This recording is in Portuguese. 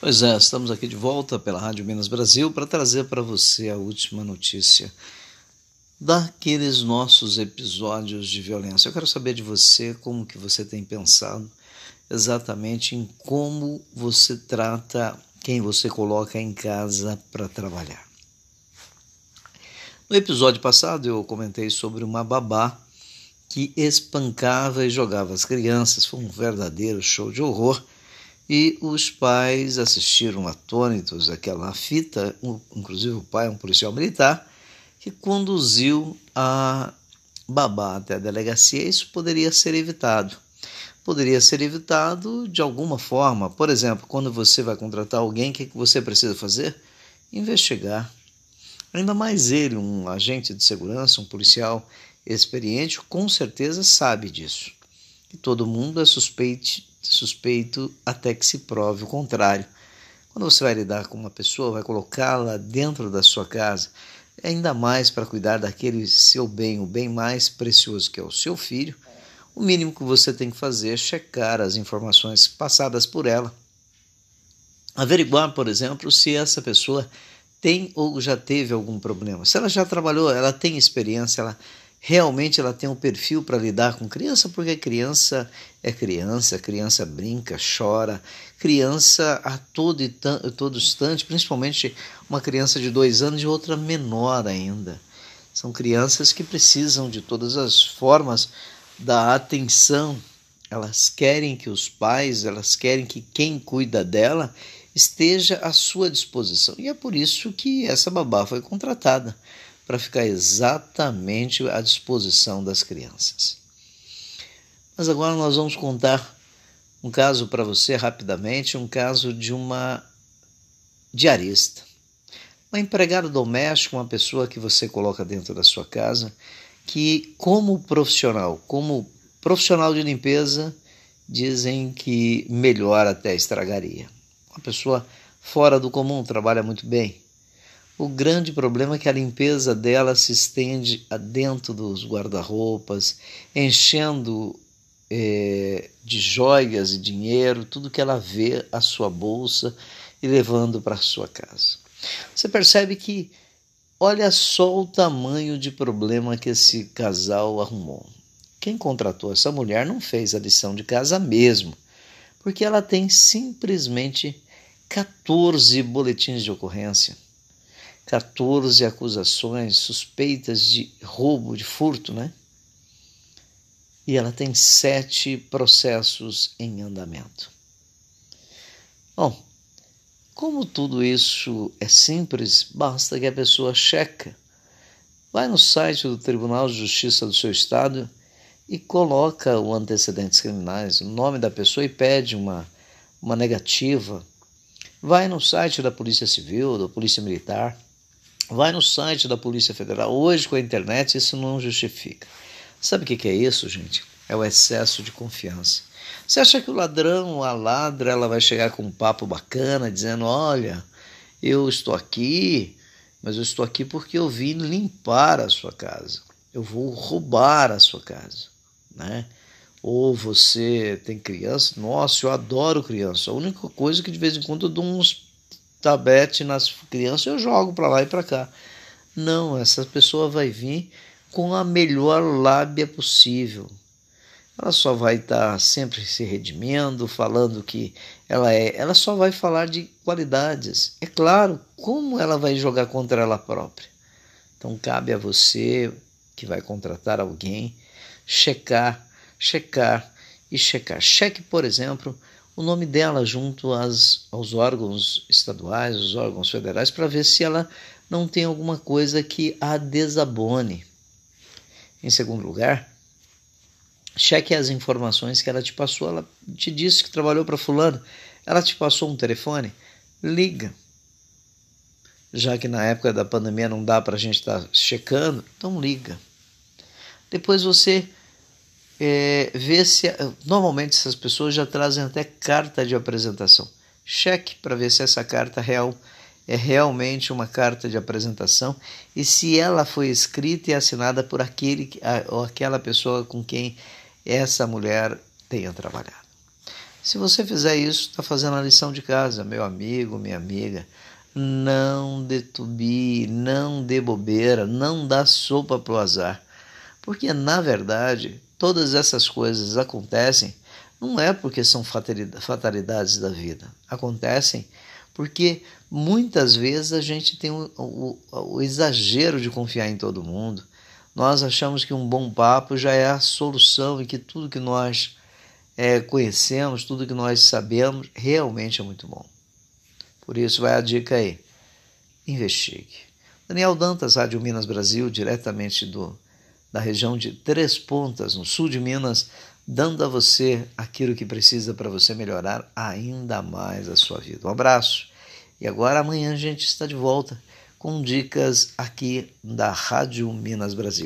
Pois é, estamos aqui de volta pela Rádio Minas Brasil para trazer para você a última notícia daqueles nossos episódios de violência. Eu quero saber de você como que você tem pensado exatamente em como você trata quem você coloca em casa para trabalhar. No episódio passado eu comentei sobre uma babá que espancava e jogava as crianças. Foi um verdadeiro show de horror e os pais assistiram atônitos àquela fita, inclusive o pai é um policial militar, que conduziu a babá até a delegacia. Isso poderia ser evitado. Poderia ser evitado de alguma forma. Por exemplo, quando você vai contratar alguém, o que você precisa fazer? Investigar. Ainda mais ele, um agente de segurança, um policial experiente, com certeza sabe disso. E todo mundo é suspeito suspeito até que se prove o contrário. Quando você vai lidar com uma pessoa, vai colocá-la dentro da sua casa, ainda mais para cuidar daquele seu bem, o bem mais precioso que é o seu filho, o mínimo que você tem que fazer é checar as informações passadas por ela. Averiguar, por exemplo, se essa pessoa tem ou já teve algum problema. Se ela já trabalhou, ela tem experiência, ela realmente ela tem um perfil para lidar com criança, porque criança é criança, criança brinca, chora, criança a todo, e todo instante, principalmente uma criança de dois anos e outra menor ainda. São crianças que precisam de todas as formas da atenção. Elas querem que os pais, elas querem que quem cuida dela esteja à sua disposição. E é por isso que essa babá foi contratada para ficar exatamente à disposição das crianças. Mas agora nós vamos contar um caso para você rapidamente, um caso de uma diarista. Uma empregada doméstica, uma pessoa que você coloca dentro da sua casa, que como profissional, como profissional de limpeza, dizem que melhor até estragaria. Uma pessoa fora do comum, trabalha muito bem, o grande problema é que a limpeza dela se estende dentro dos guarda-roupas, enchendo é, de joias e dinheiro tudo que ela vê a sua bolsa e levando para sua casa. Você percebe que olha só o tamanho de problema que esse casal arrumou. Quem contratou essa mulher não fez a lição de casa mesmo, porque ela tem simplesmente 14 boletins de ocorrência 14 acusações suspeitas de roubo, de furto, né? E ela tem sete processos em andamento. Bom, como tudo isso é simples, basta que a pessoa checa. Vai no site do Tribunal de Justiça do seu estado e coloca o antecedentes criminais, o nome da pessoa e pede uma, uma negativa. Vai no site da Polícia Civil, da Polícia Militar Vai no site da Polícia Federal. Hoje, com a internet, isso não justifica. Sabe o que é isso, gente? É o excesso de confiança. Você acha que o ladrão, a ladra, ela vai chegar com um papo bacana, dizendo: Olha, eu estou aqui, mas eu estou aqui porque eu vim limpar a sua casa. Eu vou roubar a sua casa, né? Ou você tem criança? Nossa, eu adoro criança. A única coisa é que de vez em quando eu dou uns tabete nas crianças, eu jogo para lá e para cá. Não, essa pessoa vai vir com a melhor lábia possível. Ela só vai estar tá sempre se redimindo, falando que ela é. Ela só vai falar de qualidades. É claro, como ela vai jogar contra ela própria? Então cabe a você que vai contratar alguém checar, checar e checar. Cheque, por exemplo, o nome dela junto às, aos órgãos estaduais, os órgãos federais, para ver se ela não tem alguma coisa que a desabone. Em segundo lugar, cheque as informações que ela te passou. Ela te disse que trabalhou para fulano, ela te passou um telefone, liga. Já que na época da pandemia não dá para a gente estar tá checando, então liga. Depois você é, ver se. Normalmente essas pessoas já trazem até carta de apresentação. Cheque para ver se essa carta real é realmente uma carta de apresentação e se ela foi escrita e assinada por aquele ou aquela pessoa com quem essa mulher tenha trabalhado. Se você fizer isso, está fazendo a lição de casa, meu amigo, minha amiga. Não detubie, não dê bobeira, não dá sopa para o azar. Porque, na verdade, todas essas coisas acontecem não é porque são fatalidades da vida. Acontecem porque muitas vezes a gente tem o, o, o, exagero de confiar em todo mundo. Nós achamos que um bom papo já é a solução e que tudo que nós é, conhecemos, tudo que nós sabemos, realmente é muito bom. Por isso, vai a dica aí: investigue. Daniel Dantas, Rádio Minas Brasil, diretamente do, da região de Três Pontas, no sul de Minas, dando a você aquilo que precisa para você melhorar ainda mais a sua vida. Um abraço. E agora amanhã a gente está de volta com dicas aqui da Rádio Minas Brasil.